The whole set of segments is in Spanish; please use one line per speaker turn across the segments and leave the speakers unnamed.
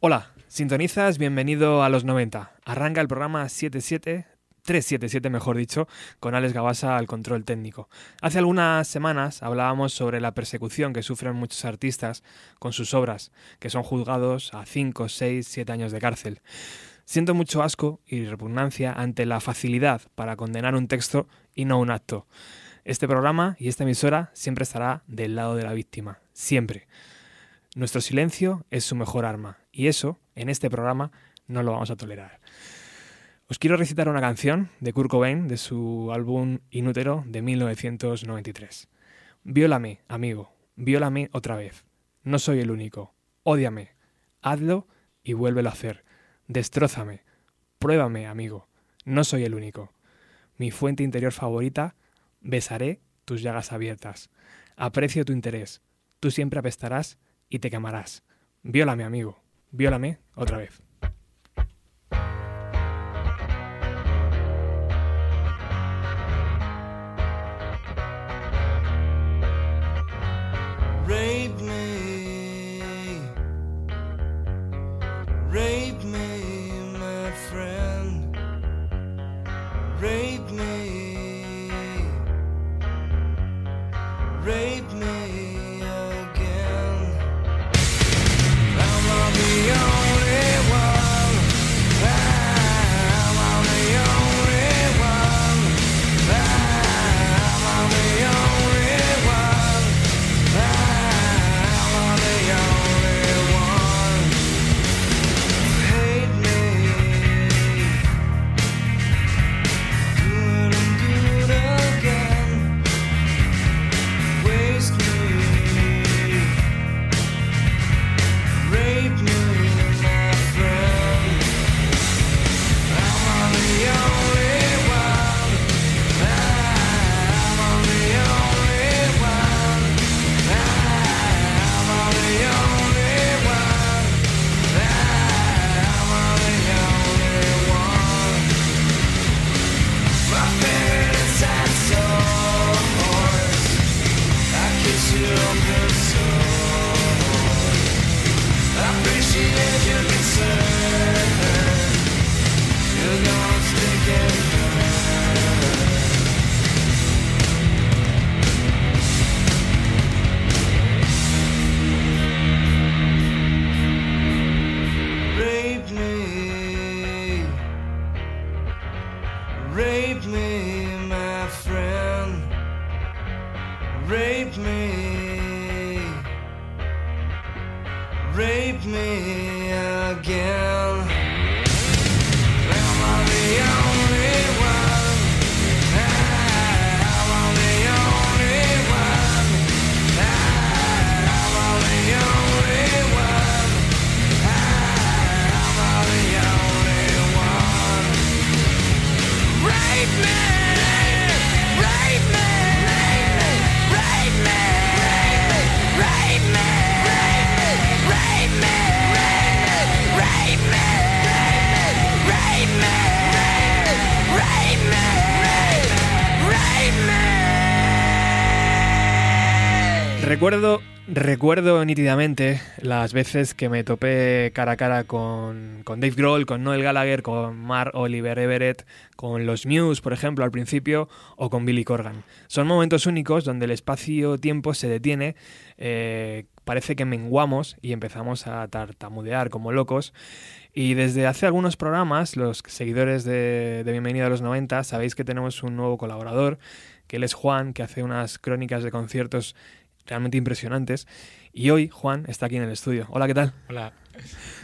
Hola, sintonizas, bienvenido a los 90. Arranca el programa 77, 377 mejor dicho, con Alex Gabasa al control técnico. Hace algunas semanas hablábamos sobre la persecución que sufren muchos artistas con sus obras, que son juzgados a 5, 6, 7 años de cárcel. Siento mucho asco y repugnancia ante la facilidad para condenar un texto y no un acto. Este programa y esta emisora siempre estará del lado de la víctima, siempre. Nuestro silencio es su mejor arma y eso, en este programa, no lo vamos a tolerar. Os quiero recitar una canción de Kurt Cobain de su álbum Inútero de 1993. Viólame, amigo, viólame otra vez. No soy el único. Ódiame. Hazlo y vuélvelo a hacer. Destrózame. Pruébame, amigo. No soy el único. Mi fuente interior favorita, besaré tus llagas abiertas. Aprecio tu interés. Tú siempre apestarás y te quemarás. Viólame, amigo. Viólame otra vez. Recuerdo nítidamente las veces que me topé cara a cara con, Dave Grohl, con Noel Gallagher, con Mark Oliver Everett, con los Muse, por ejemplo, al principio, o con Billy Corgan. Son momentos únicos donde el espacio-tiempo se detiene, eh, parece que menguamos y empezamos a tartamudear como locos. Y desde hace algunos programas, los seguidores de, de Bienvenido a los 90, sabéis que tenemos un nuevo colaborador, que él es Juan, que hace unas crónicas de conciertos realmente impresionantes. Y hoy Juan está aquí en el estudio. Hola, ¿qué tal?
Hola.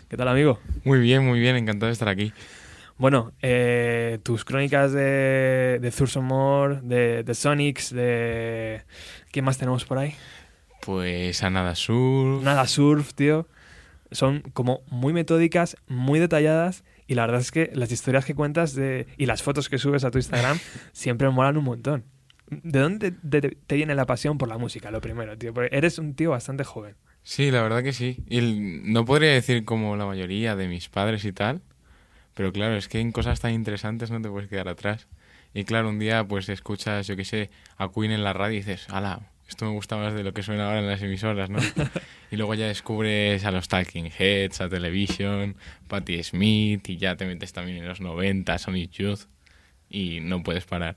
¿Qué tal, amigo?
Muy bien, muy bien, encantado de estar aquí.
Bueno, eh, tus crónicas de, de Thurston Moore, de, de Sonics, de... ¿Qué más tenemos por ahí?
Pues a nada sur.
Nada surf, tío. Son como muy metódicas, muy detalladas y la verdad es que las historias que cuentas de, y las fotos que subes a tu Instagram siempre me molan un montón. ¿De dónde te, te viene la pasión por la música? Lo primero, tío. Porque eres un tío bastante joven.
Sí, la verdad que sí. Y el- no podría decir como la mayoría de mis padres y tal, pero claro, es que en cosas tan interesantes no te puedes quedar atrás. Y claro, un día pues escuchas, yo qué sé, a Queen en la radio y dices, ala, esto me gusta más de lo que suena ahora en las emisoras, ¿no? y luego ya descubres a los Talking Heads, a Television, Patti Smith, y ya te metes también en los 90, Sonic Youth, y no puedes parar.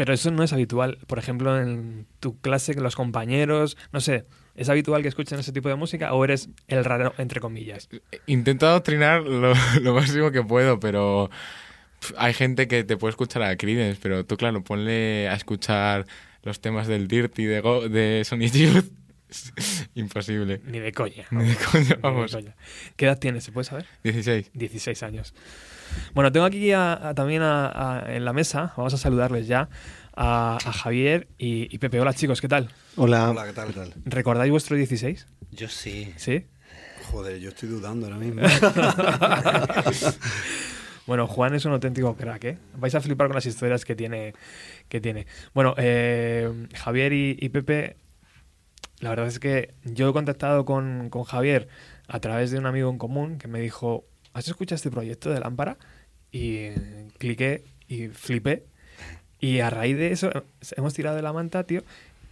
Pero eso no es habitual. Por ejemplo, en tu clase, con los compañeros, no sé, ¿es habitual que escuchen ese tipo de música o eres el raro, entre comillas?
Intento adoctrinar lo, lo máximo que puedo, pero hay gente que te puede escuchar a Creedence, pero tú, claro, ponle a escuchar los temas del Dirty de, Go- de Sonic Youth. Imposible.
Ni de coña.
Ni de coña,
Ni de
vamos.
coña. ¿Qué edad tienes? ¿Se puede saber?
16.
16 años. Bueno, tengo aquí a- a- también a- a- en la mesa, vamos a saludarles ya, a, a Javier y, y Pepe. Hola chicos, ¿qué tal?
Hola.
Hola, ¿qué tal? ¿Qué tal?
¿Recordáis vuestro 16?
Yo sí.
¿Sí?
Joder, yo estoy dudando ahora mismo.
Bueno, Juan es un auténtico crack, ¿eh? Vais a flipar con las historias que tiene. Que tiene. Bueno, eh, Javier y, y Pepe, la verdad es que yo he contactado con, con Javier a través de un amigo en común que me dijo, ¿has escuchado este proyecto de Lámpara? Y eh, cliqué y flipé. Y a raíz de eso hemos tirado de la manta, tío,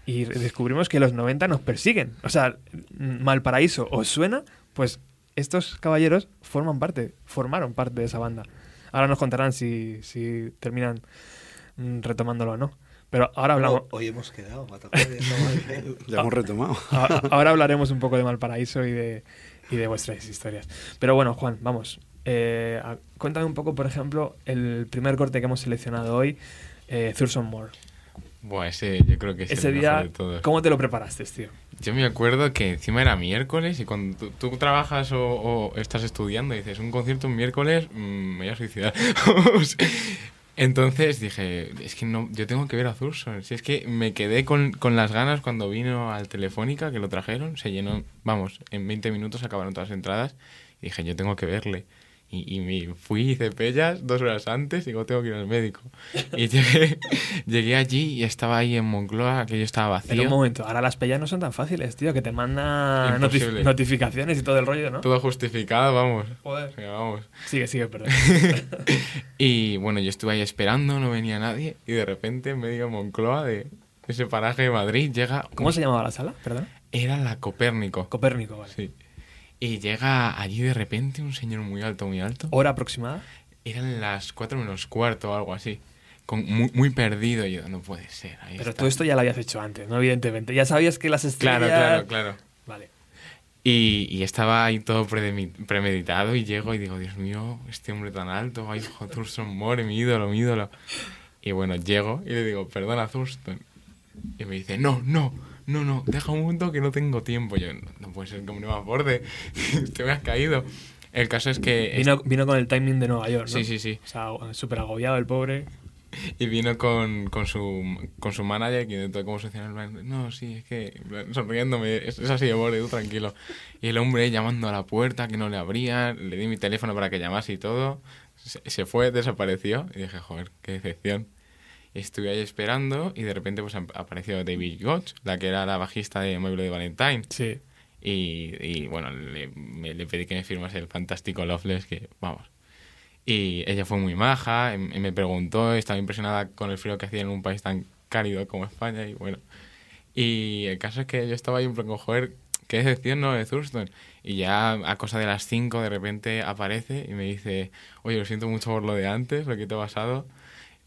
y descubrimos que los 90 nos persiguen. O sea, Malparaíso os suena, pues estos caballeros forman parte, formaron parte de esa banda. Ahora nos contarán si, si terminan mm, retomándolo o no. Pero ahora hablamos,
Hoy hemos quedado. ¿te acuerdas?
Ya hemos retomado.
ahora, ahora hablaremos un poco de Malparaíso y de, y de vuestras historias. Pero bueno, Juan, vamos. Eh, cuéntame un poco, por ejemplo, el primer corte que hemos seleccionado hoy, eh, Thurston Moore.
Buah, ese yo creo que es
Ese
el mejor
día,
de todos.
¿cómo te lo preparaste, tío?
Yo me acuerdo que encima era miércoles y cuando tú, tú trabajas o, o estás estudiando y dices un concierto un miércoles, mm, me voy a suicidar. Entonces dije, es que no, yo tengo que ver a Thurston. Si es que me quedé con, con las ganas cuando vino al Telefónica, que lo trajeron, se llenó, vamos, en 20 minutos acabaron todas las entradas y dije, yo tengo que verle. Y, y me fui, hice pellas dos horas antes y digo, tengo que ir al médico. Y llegué, llegué allí y estaba ahí en Moncloa, que yo estaba vacío.
Pero un momento, ahora las pellas no son tan fáciles, tío, que te mandan noti-
Imposible.
notificaciones y todo el rollo, ¿no?
Todo justificado, vamos.
Joder.
Venga, vamos.
Sigue, sigue, perdón.
Y bueno, yo estuve ahí esperando, no venía nadie. Y de repente, en medio de Moncloa, de ese paraje de Madrid, llega.
¿Cómo se llamaba la sala? Perdón.
Era la Copérnico.
Copérnico, vale.
Sí. Y llega allí de repente un señor muy alto, muy alto.
¿Hora aproximada?
Eran las cuatro menos cuarto o algo así. Con, muy, muy perdido. Y yo, no puede ser. Ahí
Pero
está.
todo esto ya lo habías hecho antes, ¿no? Evidentemente. Ya sabías que las estrellas...
Claro, claro, claro.
Vale.
Y, y estaba ahí todo premeditado y llego y digo, Dios mío, este hombre tan alto, ay, Thurston Moore, mi ídolo, mi ídolo. Y bueno, llego y le digo, perdona, Thurston. Y me dice, no, no, no, no, deja un momento que no tengo tiempo. Yo, no, no puede ser que me aborde, te me has caído. El caso es que...
Vino, vino con el timing de Nueva York, ¿no?
Sí, sí, sí.
O sea, súper agobiado el pobre.
Y vino con, con, su, con su manager que intentó cómo solucionar el plan. No, sí, es que sonriéndome, es, es así de borde, tú tranquilo. Y el hombre llamando a la puerta, que no le abría, le di mi teléfono para que llamase y todo. Se, se fue, desapareció y dije, joder, qué decepción. Estuve ahí esperando y de repente pues ap- apareció David Gotch, la que era la bajista de Mueble de Valentine.
Sí.
Y, y, bueno, le, me- le pedí que me firmase el fantástico Loveless, que vamos. Y ella fue muy maja, y me preguntó, estaba impresionada con el frío que hacía en un país tan cálido como España, y bueno. Y el caso es que yo estaba ahí un poco, joder, qué decepción, ¿no? De Thurston. Y ya a cosa de las 5 de repente aparece y me dice, oye, lo siento mucho por lo de antes, lo que te ha pasado.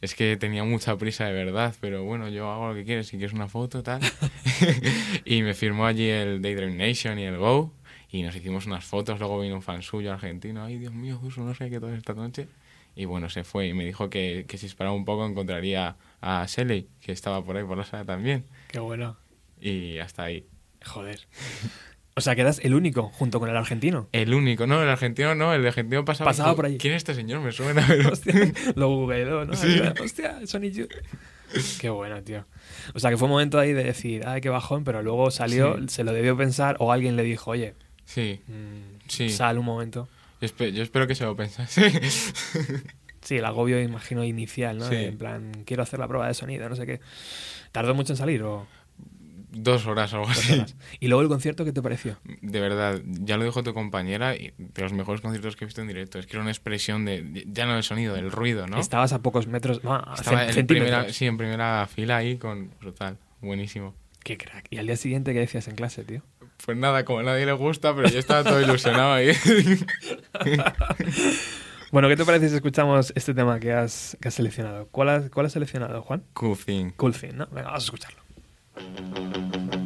Es que tenía mucha prisa de verdad, pero bueno, yo hago lo que quieres, si quieres una foto, tal. y me firmó allí el Daydream Nation y el Go. Y nos hicimos unas fotos, luego vino un fan suyo argentino. Ay, Dios mío, Zuso, no sé qué todo esta noche. Y bueno, se fue y me dijo que, que si esperaba un poco encontraría a Shelley, que estaba por ahí por la sala también.
Qué bueno.
Y hasta ahí.
Joder. O sea, que eras el único junto con el argentino.
El único, no, el argentino no, el argentino pasaba.
Pasaba por allí.
¿Quién es este señor? Me suena, pero.
Hostia, lo googleó, ¿no?
Sí.
Hostia, Sonic Youth. Qué bueno, tío. O sea, que fue un momento ahí de decir, ay, qué bajón, pero luego salió,
Sí.
se lo debió pensar o alguien le dijo, oye,
Sí,
mm,
Sí.
sal un momento.
yo, espe- yo espero que se lo pensase.
Sí, el agobio, imagino, inicial, ¿no?
Sí.
En plan, quiero hacer la prueba de sonido, no sé qué. ¿Tardó mucho en salir o
Dos horas o algo así.
Horas. ¿Y luego el concierto qué te pareció?
De verdad, ya lo dijo tu compañera, de los mejores conciertos que he visto en directo. Es que era una expresión de, ya no del sonido, del ruido, ¿no?
Estabas a pocos metros, no,
Estaba en primera, sí, en primera fila ahí con brutal, buenísimo.
Qué crack. ¿Y al día siguiente qué decías en clase, tío?
Pues nada, como a nadie le gusta, pero yo estaba todo ilusionado ahí.
Bueno, ¿qué te parece si escuchamos este tema que has, que has seleccionado? ¿Cuál has, ¿Cuál has seleccionado, Juan?
Cool Thing.
Cool Thing, ¿no? Venga, vamos a escucharlo.
Thank you.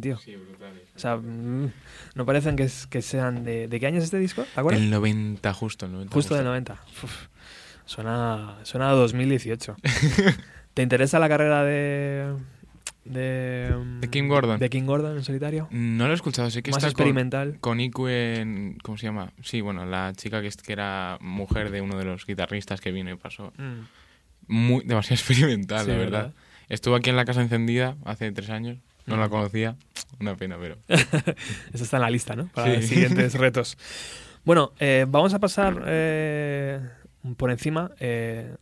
tío.
Sí, brutal.
O sea, mm, no parecen que, que sean de, de... qué año es este disco? ¿Te acuerdas?
El 90, justo. El 90,
justo, del 90. Uf, suena, suena a 2018. ¿Te interesa la carrera de, de,
de, Kim Gordon.
De Kim Gordon en solitario.
No lo he escuchado, sí que
Más experimental.
Con, con ¿cómo se llama? Sí, bueno, la chica que, que, era mujer de uno de los guitarristas que vino y pasó.
Mm.
Muy, demasiado experimental, la
verdad.
Estuvo aquí en la Casa Encendida hace tres años no la conocía. Una pena, pero.
Eso está en la lista, ¿no? Para los siguientes retos. Bueno, eh, vamos a pasar eh, por encima. Eh,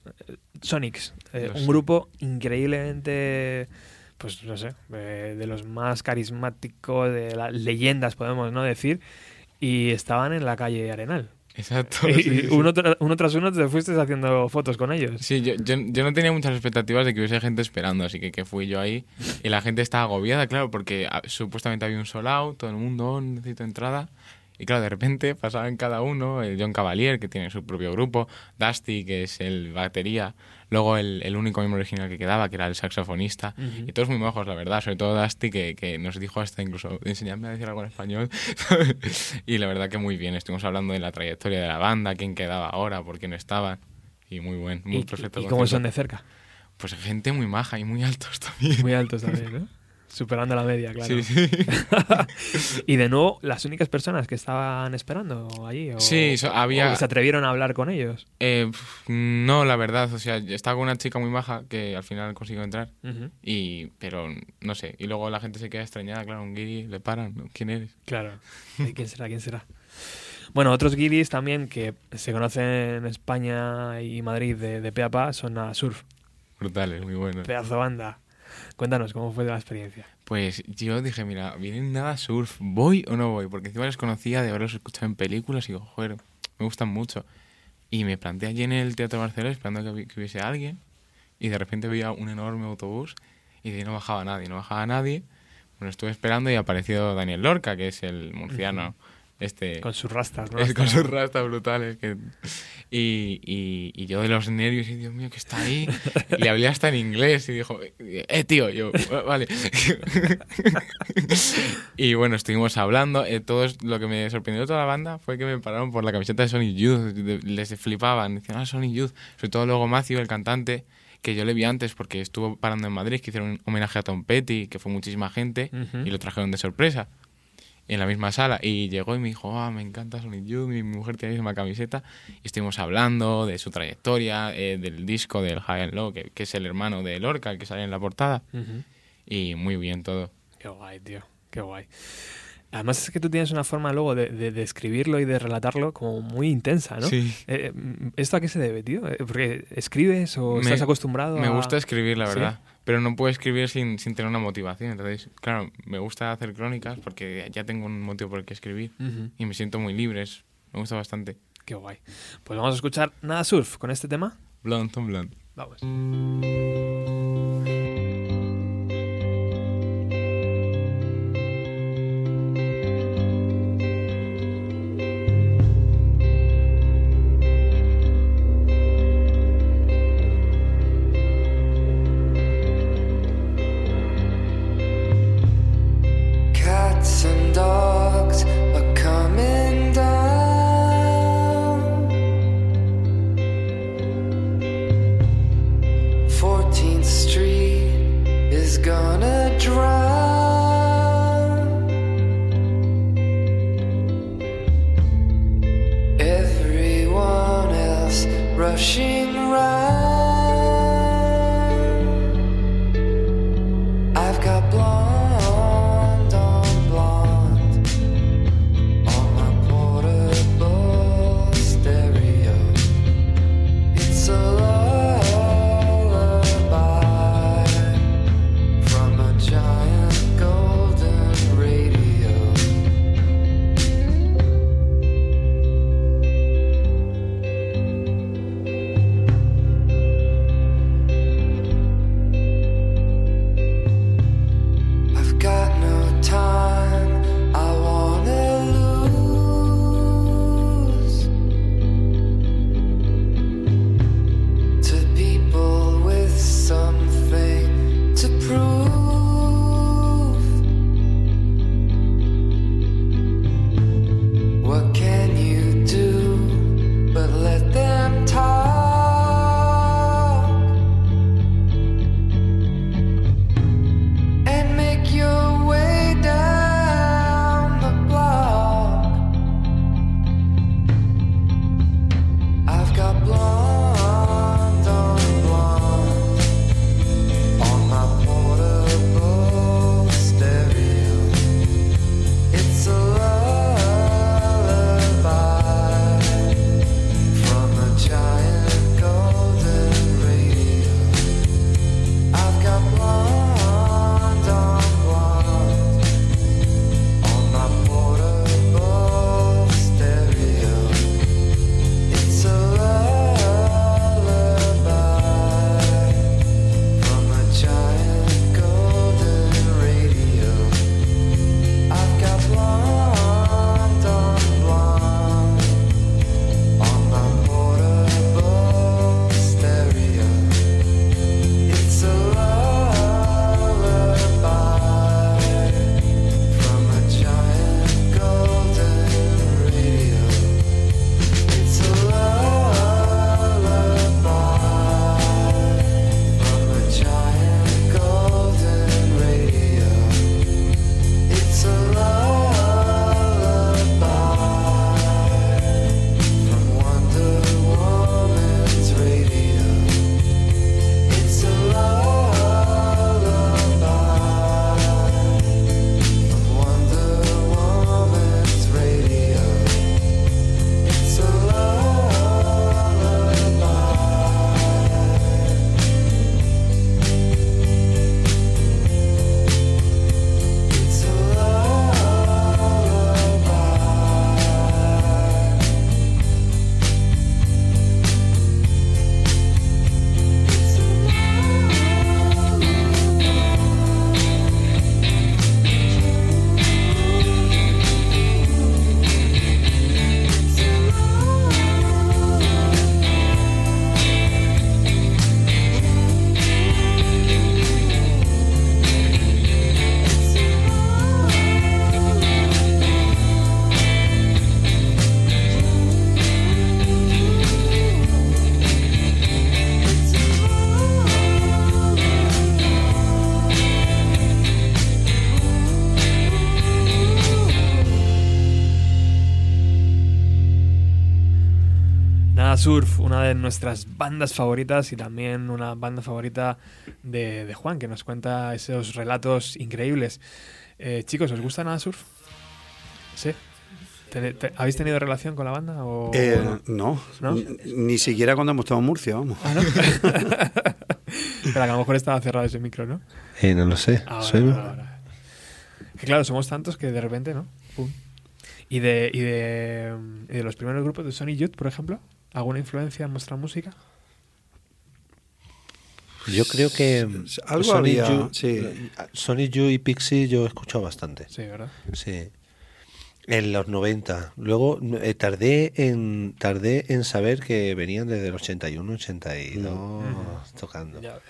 Sonics, eh, un grupo increíblemente. Pues no sé, de los más carismáticos, de las leyendas, podemos no decir. Y estaban en la calle Arenal.
Exacto.
y
sí,
uno, tra- uno tras uno te fuiste haciendo fotos con ellos.
Sí, yo, yo, yo no tenía muchas expectativas de que hubiese gente esperando, así que, que fui yo ahí y la gente estaba agobiada, claro, porque ah, supuestamente había un sold out, todo el mundo "Oh, necesita entrada. Y claro, de repente pasaban cada uno, el John Cavalier, que tiene su propio grupo, Dusty, que es el batería, luego el, el único miembro original que quedaba, que era el saxofonista, y todos muy mojos, la verdad, sobre todo Dusty, que, que nos dijo hasta incluso, enseñadme a decir algo en español, y la verdad que muy bien, estuvimos hablando de la trayectoria de la banda, quién quedaba ahora, por quién no estaba, y muy buen, muy
y,
perfecto.
y cómo
concierto.
son de cerca.
Pues gente muy maja y muy altos también.
Muy altos también, ¿no? Superando la media, claro.
Sí, sí.
y de nuevo, las únicas personas que estaban esperando allí. O,
Sí, so- había-
o que se atrevieron a hablar con ellos.
Eh, no, la verdad, o sea, estaba con una chica muy maja que al final consiguió entrar, y pero no sé, y luego la gente se queda extrañada, claro, un guiri, le paran. ¿quién eres?
Claro. ¿Y ¿Quién será? ¿Quién será? Bueno, otros guiris también que se conocen en España y Madrid de, de pe a pa son a Surf.
Brutales, muy buenos.
Pedazo banda. Cuéntanos, ¿cómo fue la experiencia?
Pues yo dije, mira, vienen nada surf, ¿voy o no voy? Porque encima les conocía de haberlos escuchado en películas y digo, joder, me gustan mucho. Y me planteé allí en el Teatro Barcelona esperando que, hubi- que hubiese alguien y de repente veía un enorme autobús y de ahí no bajaba nadie, no bajaba nadie. Bueno, estuve esperando y apareció Daniel Lorca, que es el murciano, este...
Con sus rastas, ¿no?
es con sus rastas brutales. Que... Y, y, y yo de los nervios, y Dios mío, que está ahí. Y le hablé hasta en inglés y dijo, eh, tío, yo, "Ah, vale. y bueno, estuvimos hablando. Eh, todos, lo que me sorprendió de toda la banda fue que me pararon por la camiseta de Sonic Youth. Les flipaban. Decían, ah, Sonic Youth. Sobre todo luego Matthew, el cantante, que yo le vi antes porque estuvo parando en Madrid, que hicieron un homenaje a Tom Petty, que fue muchísima gente, y lo trajeron de sorpresa en la misma sala y llegó y me dijo, ah, me encanta Sonic Youth, mi mujer tiene la misma camiseta y estuvimos hablando de su trayectoria, eh, del disco del High and Low, que, que es el hermano de Lorca, el que sale en la portada
Ujú.
y muy bien todo.
Qué guay, tío. Qué guay. Además es que tú tienes una forma luego de, de, de escribirlo y de relatarlo como muy intensa, ¿no?
Sí.
Eh, ¿Esto a qué se debe, tío? Eh, Porque escribes o
Me-
estás acostumbrado
Me
a-
gusta escribir, la
¿Sí?
verdad, pero no puedo escribir sin, sin tener una motivación. Entonces, claro, me gusta hacer crónicas porque ya tengo un motivo por el que escribir
Ujú.
y me siento muy libre, es- me gusta bastante.
Qué guay. Pues vamos a escuchar Nada Surf con este tema.
Blonde on blonde.
Vamos. Surf, una de nuestras bandas favoritas y también una banda favorita de, de Juan, que nos cuenta esos relatos increíbles. Eh, chicos, ¿os gusta Nada Surf? ¿Sí? ¿Te- te- ¿Habéis tenido relación con la banda? O,
Eh, no,
¿No?
Ni siquiera cuando hemos estado en Murcia, vamos.
Ah, ¿no? Pero que a lo mejor estaba cerrado ese micro, ¿no?
Eh, no lo sé.
Ahora,
Soy-
ahora, ahora. Que claro, somos tantos que de repente, ¿no? Pum. ¿Y de, y de, y de los primeros grupos de Sony Youth, por ejemplo? ¿Alguna influencia en vuestra música?
Yo creo que
Algo
Sonic
había,
Youth-
sí.
Sonic Youth y Pixie yo he escuchado bastante.
Sí, ¿verdad?
Sí. En los 90. Luego eh, tardé en tardé en saber que venían desde el 81, 82 tocando.
Ya ves.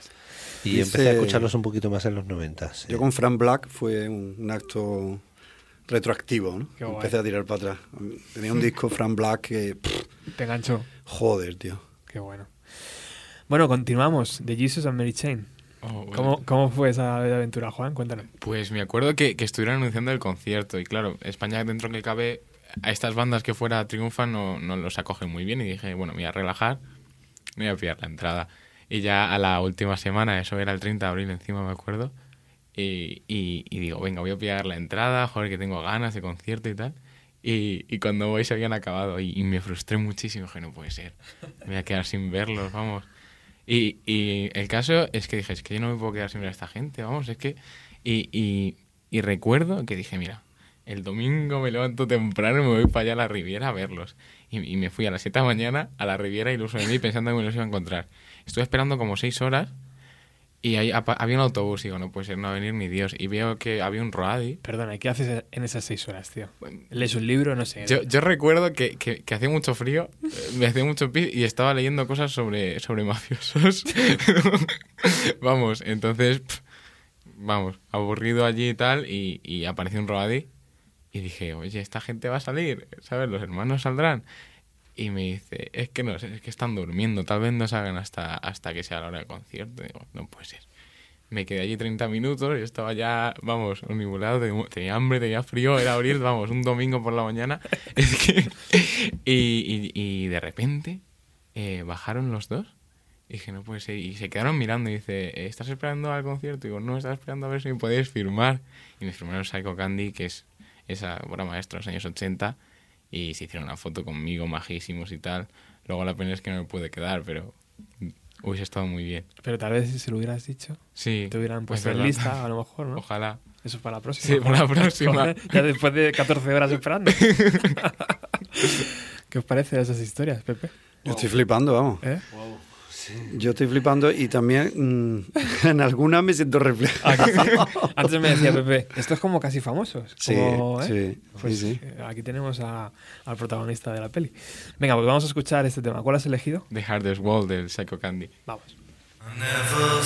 Y
Dice-
empecé a escucharlos un poquito más en los 90. sí.
Yo con Frank Black fue un, un acto retroactivo, ¿no?
Qué guay.
Empecé a tirar para atrás. Tenía un disco Frank Black que, pff,
Te enganchó.
joder, tío.
Qué bueno. Bueno, continuamos. De Jesus and Mary Chain.
Oh, bueno.
¿Cómo, ¿Cómo fue esa aventura, Juan? Cuéntanos.
Pues me acuerdo que, que estuvieron anunciando el concierto y claro, España dentro que cabe, a estas bandas que fuera triunfan no, no los acogen muy bien y dije, bueno, me voy a relajar, me voy a pillar la entrada. Y ya a la última semana, eso era el 30 de abril encima me acuerdo, y, y- y digo, venga, voy a pillar la entrada, joder, que tengo ganas de concierto y tal. Y, y cuando voy se habían acabado y, me frustré muchísimo, dije, no puede ser, me voy a quedar sin verlos, vamos. Y, el caso es que dije, es que yo no me puedo quedar sin ver a esta gente, vamos, es que... Y, y recuerdo que dije, mira, el domingo me levanto temprano y me voy para allá a la Riviera a verlos. Y, y me fui a las 7 de la mañana a la Riviera iluso de mí pensando que me los iba a encontrar. Estuve esperando como 6 horas y ahí había un autobús y digo, no puede ser, no va a venir ni Dios. Y veo que había un Roadi.
Perdona, ¿y qué haces en esas seis horas, tío? ¿Lees un libro? No sé.
Yo, yo recuerdo que, que, que hacía mucho frío, me hacía mucho pis y estaba leyendo cosas sobre, sobre mafiosos. vamos, entonces, pf, vamos, aburrido allí y tal, y, y apareció un Roadi y dije, oye, esta gente va a salir, ¿sabes? Los hermanos saldrán. Y me dice, es que no, sé, es que están durmiendo, tal vez no salgan hasta, hasta que sea la hora del concierto. Digo, no puede ser. Me quedé allí 30 minutos y estaba ya, vamos, unibulado, tenía- hambre, tenía frío, era abril, vamos, un domingo por la mañana. Es que... Y, y- y de repente eh, bajaron los dos. Y dije, no puede ser. Y se quedaron mirando y dice, ¿estás esperando al concierto? Y digo, no, estaba esperando a ver si me podéis firmar. Y me firmaron Psycho Candy, que es esa obra maestra de los años 80. Y se hicieron una foto conmigo, majísimos y tal. Luego la pena es que no me pude quedar, pero hubiese estado muy bien.
Pero tal vez si se lo hubieras dicho,
Sí.
te hubieran
es
puesto en lista, a lo mejor, ¿no?
Ojalá.
Eso para la próxima.
Sí, para la próxima.
Ya después de 14 horas esperando. ¿Qué os parece esas historias, Pepe?
Yo estoy flipando, vamos.
¿Eh?
Yo estoy flipando y también mm, en algunas me siento reflejado.
¿A que sí? Antes me decía Pepe, esto es como casi famosos.
Sí,
como, ¿eh?
sí,
Pues
sí,
eh, aquí tenemos a- al protagonista de la peli. Venga, pues vamos a escuchar este tema. ¿Cuál has elegido?
The Hardest Wall del Psycho Candy.
Vamos.
Never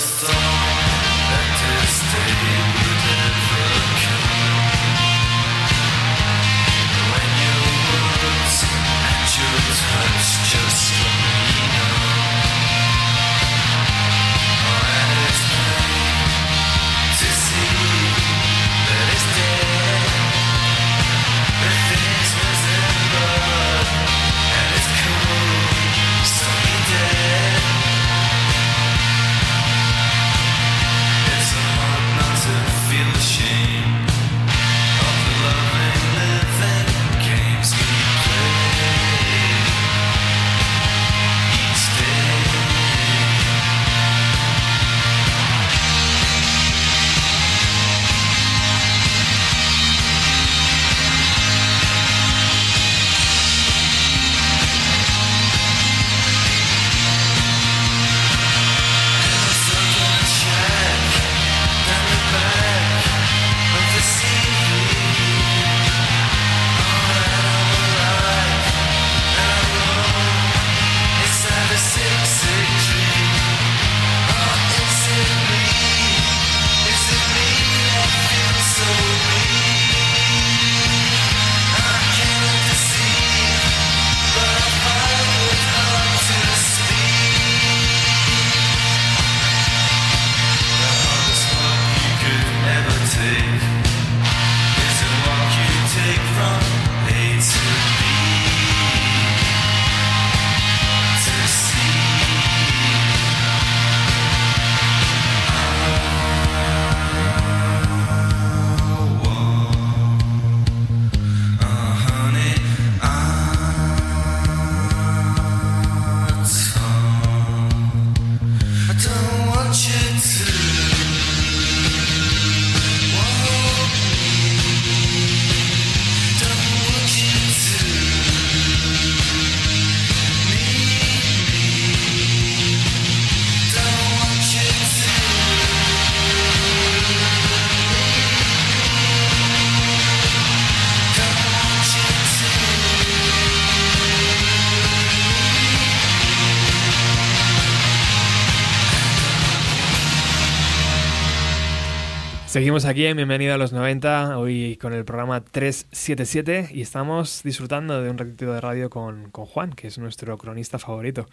Seguimos aquí en Bienvenido a los 90, hoy con el programa 377 y estamos disfrutando de un ratito de radio con, con Juan, que es nuestro cronista favorito,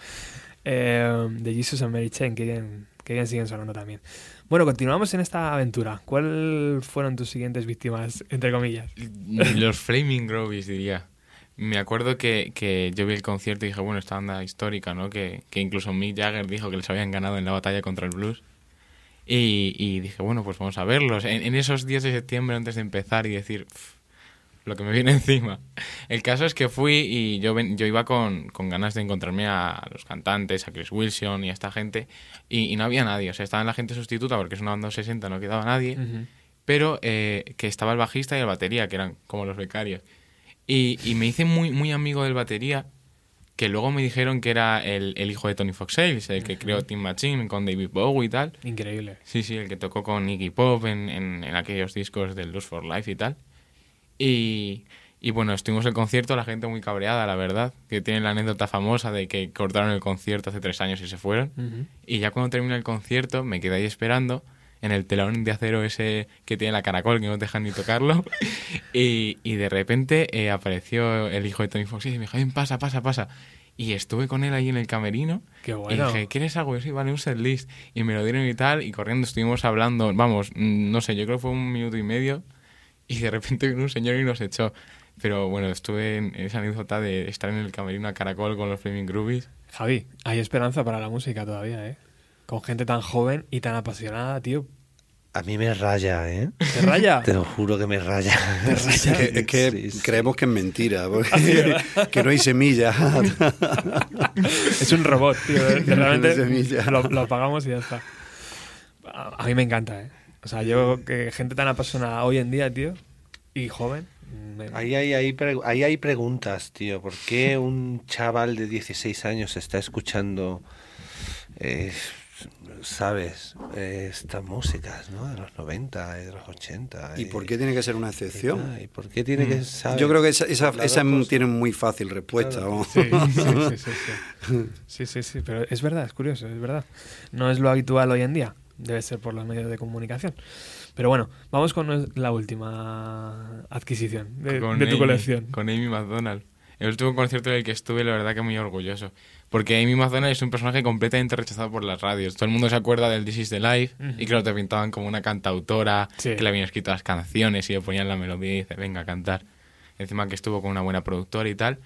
eh, de Jesus and Mary Chain, que bien, que bien siguen sonando también. Bueno, continuamos en esta aventura. ¿Cuáles fueron tus siguientes víctimas, entre comillas?
Los Flaming Grovies, diría. Me acuerdo que, que yo vi el concierto y dije, bueno, esta banda histórica, ¿no? Que, que incluso Mick Jagger dijo que les habían ganado en la batalla contra el blues. Y, y dije, bueno, pues vamos a verlos. En, en esos días de septiembre, antes de empezar y decir, "Pf, lo que me viene encima. El caso es que fui y yo, ven- yo iba con, con ganas de encontrarme a los cantantes, a Chris Wilson y a esta gente. Y, y no había nadie. O sea, estaba la gente sustituta porque es una banda 60, no quedaba nadie.
Ujú.
Pero eh, que estaba el bajista y el batería, que eran como los becarios. Y, y me hice muy, muy amigo del batería, que luego me dijeron que era el, el hijo de Tony Fox Sales, el que creó Team Machine con David Bowie y tal.
Increíble.
Sí, sí, el que tocó con Iggy Pop en, en, en aquellos discos del Lose for Life y tal. Y, y bueno, estuvimos en el concierto, la gente muy cabreada, la verdad, que tiene la anécdota famosa de que cortaron el concierto hace tres años y se fueron. Y ya cuando terminó el concierto, me quedé ahí esperando en el telón de acero ese que tiene la caracol, que no te dejan ni tocarlo. y, y de repente eh, apareció el hijo de Tony Fox y me dijo, "Ven, pasa, pasa, pasa. Y estuve con él ahí en el camerino.
Qué bueno.
Y dije, ¿quieres algo? Y sí, vale, un setlist. Y me lo dieron y tal. Y corriendo estuvimos hablando, vamos, mm, no sé, yo creo que fue un minuto y medio. Y de repente vino un señor y nos echó. Pero bueno, estuve en esa anécdota de estar en el camerino a caracol con los Flaming Groovies.
Javi, hay esperanza para la música todavía, ¿eh? Con gente tan joven y tan apasionada, tío.
A mí me raya, ¿eh?
¿Te raya?
Te lo juro que me raya.
Es que, es que
Sí, sí.
creemos que es mentira, porque- que no hay semilla.
Es un robot, tío. realmente
Semilla.
lo, lo apagamos y ya está. A, a mí me encanta, ¿eh? O sea, yo que gente tan apasionada hoy en día, tío, y joven. me-
Ahí hay, ahí hay preguntas, tío. ¿Por qué un chaval de 16 años está escuchando, eh, sabes, eh, estas músicas, ¿no? De los 90, de los 80.
¿Y por qué tiene que ser una excepción?
¿Y por qué tiene que saber?
Yo creo que esa, esa, esa tiene muy fácil respuesta.
Claro.
Sí, sí, sí, sí, sí. Sí, sí, sí, pero es verdad, es curioso, es verdad. No es lo habitual hoy en día, debe ser por los medios de comunicación. Pero bueno, vamos con la última adquisición de,
con
de tu
Amy-
colección.
Con Amy McDonald. El último concierto en el que estuve, la verdad que muy orgulloso. Porque Amy McDonald es un personaje completamente rechazado por las radios. Todo el mundo se acuerda del This is the Life y que lo te pintaban como una cantautora,
Sí.
que le habían escrito las canciones y le ponían la melodía y dice, venga a cantar. Encima que estuvo con una buena productora y tal.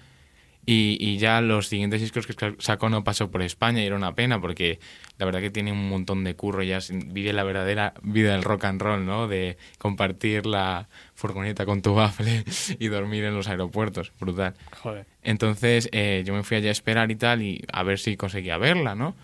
Y, y ya los siguientes discos que sacó no pasó por España y era una pena porque la verdad que tiene un montón de curro, ya vive la verdadera vida del rock and roll, ¿no? De compartir la furgoneta con tu bafle y dormir en los aeropuertos, brutal.
Joder.
Entonces eh, yo me fui allá a esperar y tal y a ver si conseguía verla, ¿no?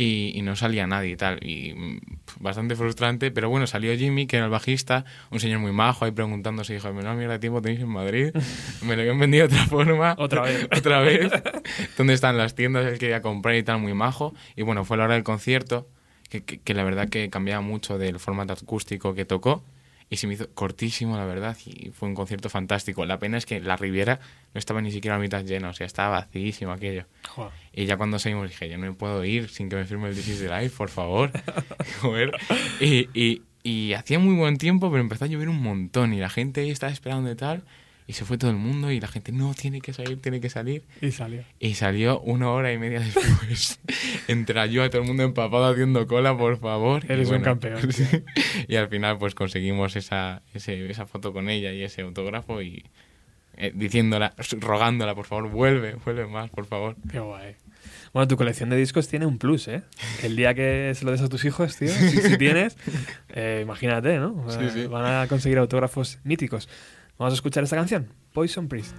Y, y no salía nadie y tal. Y mm, bastante frustrante, pero bueno, salió Jimmy, que era el bajista, un señor muy majo, ahí preguntándose, dijo, menos mierda de tiempo tenéis en Madrid. Me lo habían vendido de otra forma.
Otra vez.
otra vez. ¿Dónde están las tiendas? Él quería comprar y tal, muy majo. Y bueno, fue la hora del concierto, que, que- que la verdad que cambiaba mucho del formato acústico que tocó. Y se me hizo cortísimo, la verdad, y fue un concierto fantástico. La pena es que la Riviera no estaba ni siquiera a mitad llena, o sea, estaba vacísimo aquello.
Joder.
Y ya cuando salimos dije, yo no me puedo ir sin que me firme el This is the Life, por favor. Joder. Y, y, y hacía muy buen tiempo, pero empezó a llover un montón y la gente ahí estaba esperando y tal. Y se fue todo el mundo y la gente, no, tiene que salir, tiene que salir.
Y salió.
Y salió una hora y media después. Entre yo a todo el mundo empapado haciendo cola, por favor.
Eres un campeón.
Y al final pues conseguimos esa, ese- esa foto con ella y ese autógrafo y eh, diciéndola, rogándola, por favor, vuelve, vuelve más, por favor.
Qué guay. Bueno, tu colección de discos tiene un plus, ¿eh? El día que se lo des a tus hijos, tío, si, si tienes, eh, imagínate, ¿no?
Sí, sí.
Van a conseguir autógrafos míticos. Vamos a escuchar esta canción, Poison Priest.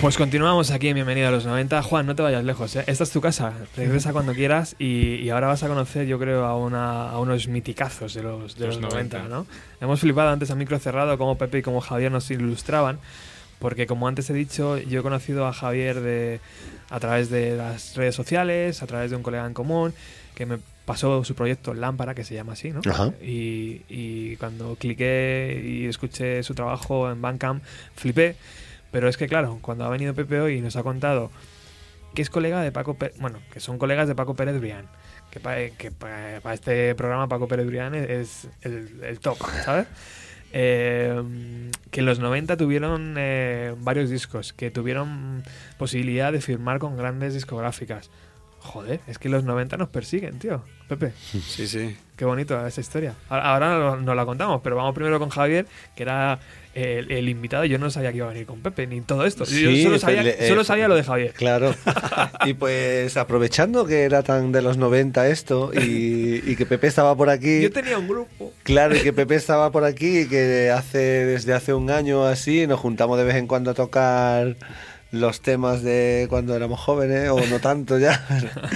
Pues continuamos aquí en Bienvenido a los 90. Juan, no te vayas lejos, ¿eh? Esta es tu casa. Regresa cuando quieras y, y ahora vas a conocer, yo creo, a, una, a unos miticazos de los, de los,
Los
90,
90.
¿no? Hemos flipado antes a micro cerrado cómo Pepe y cómo Javier nos ilustraban. Porque como antes he dicho, yo he conocido a Javier de, a través de las redes sociales, a través de un colega en común, que me pasó su proyecto Lámpara, que se llama así, ¿no?
Ajá.
Y, y cuando cliqué y escuché su trabajo en Bandcamp, flipé. Pero es que, claro, cuando ha venido Pepe hoy y nos ha contado que es colega de Paco Pérez, bueno, que son colegas de Paco Pérez Brián, que para este programa Paco Pérez Brián es el, el top, ¿sabes? Eh, que en los 90 tuvieron eh, varios discos, que tuvieron posibilidad de firmar con grandes discográficas. Joder, es que los 90 nos persiguen, tío. Pepe,
Sí, sí.
qué bonito esa historia. Ahora, ahora no- nos la contamos, pero vamos primero con Javier, que era el, el invitado. Yo no sabía que iba a venir con Pepe, ni todo esto. Yo solo sabía,
le-
solo
eh,
sabía lo de Javier.
Claro. Y pues aprovechando que era tan de los 90 esto y, y que Pepe estaba por aquí.
Yo tenía un grupo.
Claro, y que Pepe estaba por aquí y que hace desde hace un año así nos juntamos de vez en cuando a tocar los temas de cuando éramos jóvenes, o no tanto ya.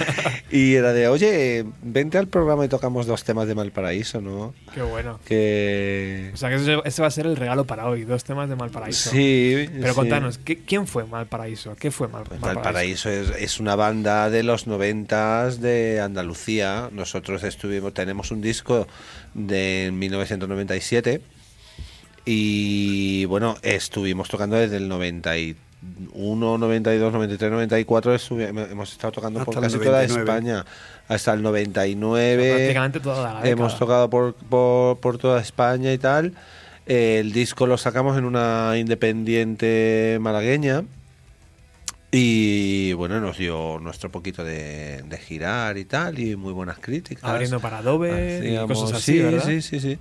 y era de, oye, vente al programa y tocamos dos temas de Malparaíso, ¿no?
Qué bueno.
Que...
O sea, que ese, ese va a ser el regalo para hoy, dos temas de Malparaíso.
Sí,
Pero
sí.
contanos, ¿qué- ¿quién fue Malparaíso? ¿Qué fue Mal-
Pues
Malparaíso?
Valparaíso es, es una banda de los noventas de Andalucía. Nosotros estuvimos, tenemos un disco de 1997 y bueno, estuvimos tocando desde el 91, 92, 93, 94. estuvi- hemos estado tocando por
Hasta
casi toda
99.
España. Hasta el 99.
Prácticamente toda la década.
Hemos tocado por, por, por toda España y tal. El disco lo sacamos en una independiente malagueña. Y bueno, nos dio nuestro poquito de, de girar y tal, y muy buenas críticas.
Abriendo para Adobe y cosas así,
sí,
¿verdad?
Sí, sí, sí.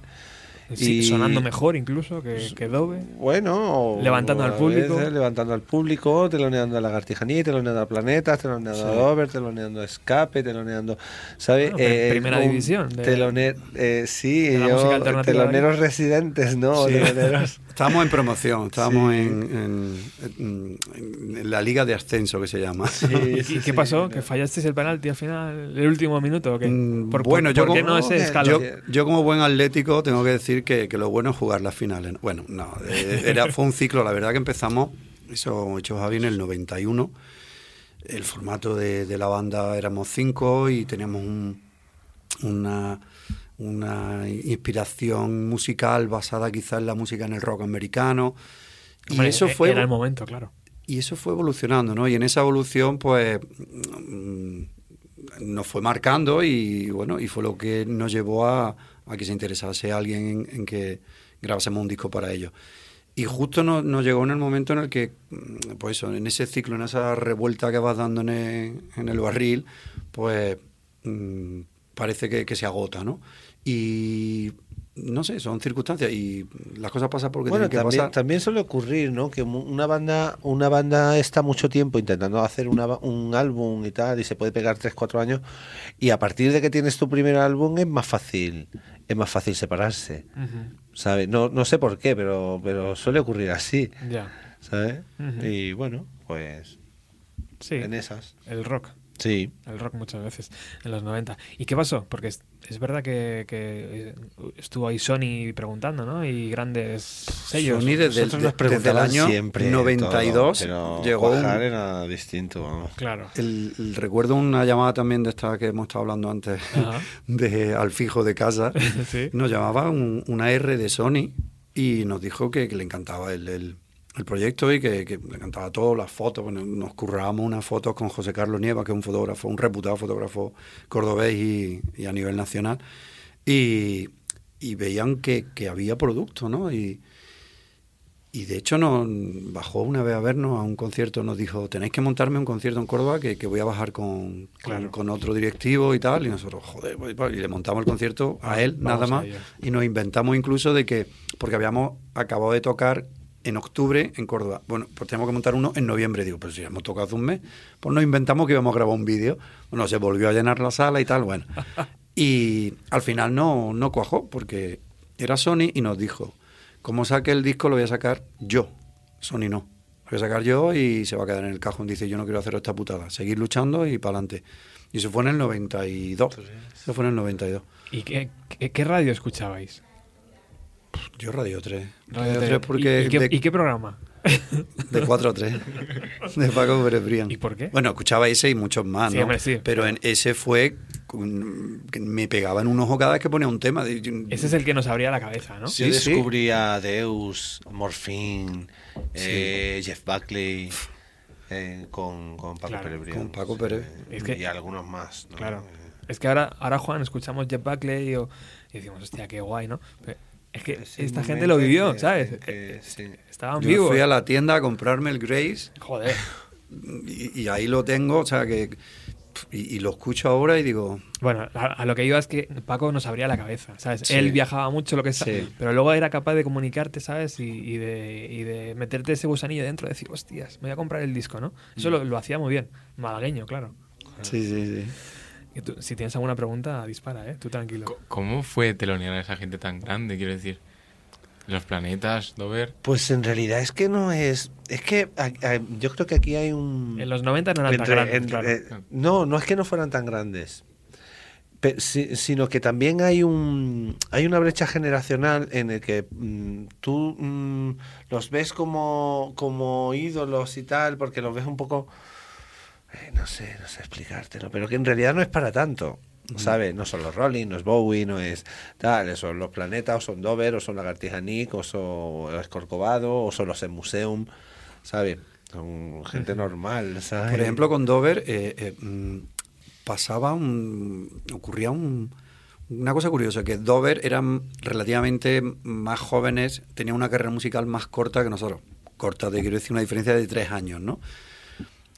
Sí,
Y-
sonando mejor incluso que, que Dove.
Bueno,
Levantando al público.
veces levantando al público, teloneando a Lagartijanía, teloneando a Planetas, teloneando a Dover, teloneando a Escape, teloneando, ¿sabes?
Bueno, pri- primera división de-
teloner, eh, sí,
de
yo-
alternativa
teloneros residentes, ¿no?
Sí.
Teloneros.
Estábamos en promoción, estábamos
Sí.
en, en- en- en la liga de ascenso que se llama.
¿Y qué- pasó? ¿Que fallasteis el penalti al final, el último minuto? o qué?
Mm,
¿Por,
bueno,
por-
yo
por qué
como-
no ese
yo-
escalón?
Yo, como buen atlético tengo que decir que, que lo bueno es jugar las finales. Bueno, no, eh, era, fue un ciclo, la verdad que empezamos, eso hecho Javi en el 91. El formato de, de la banda éramos cinco y teníamos un- una, una inspiración musical basada quizás en la música en el rock americano. Y eso
e-
fue
Era el momento, claro.
y eso fue evolucionando, ¿no? Y en esa evolución, pues, mm, nos fue marcando y, bueno, y fue lo que nos llevó a, a que se interesase alguien en, en que grabásemos un disco para ellos. Y justo nos, nos llegó en el momento en el que, mm, pues eso, en ese ciclo, en esa revuelta que vas dando en el, en el barril, pues mm, parece que, que se agota, ¿no? Y no sé, son circunstancias y las cosas pasan porque
Bueno,
tienen que
también,
pasar.
también suele ocurrir, ¿no? Que mu- una banda, una banda está mucho tiempo intentando hacer una un álbum y tal, y se puede pegar 3, 4 años, y a partir de que tienes tu primer álbum es más fácil, es más fácil separarse. ¿sabes? No, no sé por qué, pero, pero suele ocurrir así,
Ya.
¿sabes? Y bueno, pues
Sí.
en esas.
El rock.
Sí.
El rock muchas veces, en los 90. ¿Y qué pasó? Porque es, es verdad que, que, eh, estuvo ahí Sony preguntando, ¿no? Y grandes sellos.
Sony desde, el- desde año
siempre
92
todo, pero
llegó un-
era distinto, vamos.
Claro.
el, el- recuerdo una llamada también de esta que hemos estado hablando antes
Ajá.
de al fijo de casa
Sí.
nos llamaba un- una R de Sony y nos dijo que, que le encantaba el, el- el proyecto y que, que le encantaba todo, las fotos. Bueno, nos currábamos unas fotos con José Carlos Nieva, que es un fotógrafo, un reputado fotógrafo cordobés y, y a nivel nacional. Y, y veían que, que había producto, ¿no? Y, y de hecho nos bajó una vez a vernos a un concierto, nos dijo, tenéis que montarme un concierto en Córdoba que, que voy a bajar con,
Claro.
con otro directivo y tal. Y nosotros, joder, y le montamos el concierto a él,
Vamos
nada más.
a.
Y nos inventamos incluso de que, porque habíamos acabado de tocar en octubre en Córdoba. Bueno, pues tenemos que montar uno en noviembre. Digo, pero si hemos tocado hace un mes, pues nos inventamos que íbamos a grabar un vídeo. Bueno, se volvió a llenar la sala y tal, bueno. Y al final no, no cuajó, porque era Sony y nos dijo, como saque el disco lo voy a sacar yo, Sony no. Lo voy a sacar yo y se va a quedar en el cajón. Dice, yo no quiero hacer esta putada. Seguir luchando y para adelante. Y eso fue en el 92. Eso fue en el 92.
¿Y qué, qué, qué radio escuchabais?
Yo Radio 3.
Radio
Radio
Tele.
3 porque
¿Y, y qué,
de,
y qué programa?
de 4 a 3. De Paco Pérez Brián.
¿Y por qué?
Bueno, escuchaba ese y muchos más,
Sí,
¿no?
hombre, sí.
Pero en ese fue... que me pegaba en un ojo cada vez que ponía un tema.
Ese es el que nos abría la cabeza, ¿no?
Sí,
Yo
sí.
descubrí a Deus, Morphine, eh, Jeff Buckley, eh, con, con Paco
Claro,
Pérez
con Paco Pérez.
Eh,
Es que-
y algunos más. ¿no?
Claro.
Eh,
Es que ahora, ahora Juan, escuchamos Jeff Buckley o, y decimos, hostia, qué guay, ¿no? Pero es que
ese
esta gente lo vivió,
que-
¿sabes?
que-
Eh,
sí.
Estaban
Yo
vivos.
fui a la tienda a comprarme el Grace
Joder.
y, y ahí lo tengo, o sea que... Y, y lo escucho ahora y digo...
Bueno, a, a lo que iba es que Paco nos abría la cabeza, ¿sabes?
Sí.
Él viajaba mucho, lo que sea,
Sí.
pero luego era capaz de comunicarte, ¿sabes? Y, y de, y de meterte ese gusanillo dentro, de decir, hostias, me voy a comprar el disco, ¿no? Eso
Mm.
lo, lo hacía muy bien. Malagueño, claro.
Sí, sí, sí.
Tú, si tienes alguna pregunta, dispara, ¿eh? Tú tranquilo.
¿Cómo fue telonear a esa gente tan grande? Quiero decir, Los planetas, Dover.
Pues en realidad es que no es. Es que a- a- yo creo que aquí hay un.
En los 90 no eran tan grandes,
entre-
claro.
eh, no, no es que no fueran tan grandes. Si- sino que también hay un hay una brecha generacional en el que mm, tú mm, los ves como, como ídolos y tal, porque los ves un poco. Eh, no sé, no sé explicártelo, pero que en realidad no es para tanto. ¿Sabes? No son los Rolling, no es Bowie, no es tal, son los planetas, o son Dover, o son Lagartija Nick, o son es Corcovado, o son los en Museum, ¿sabes? Son gente normal, ¿sabes?
Por ejemplo, con Dover eh, eh, mm, pasaba un. ocurría un- una cosa curiosa, que Dover eran relativamente más jóvenes, tenían una carrera musical más corta que nosotros. Corta, te quiero decir, una diferencia de tres años, ¿no?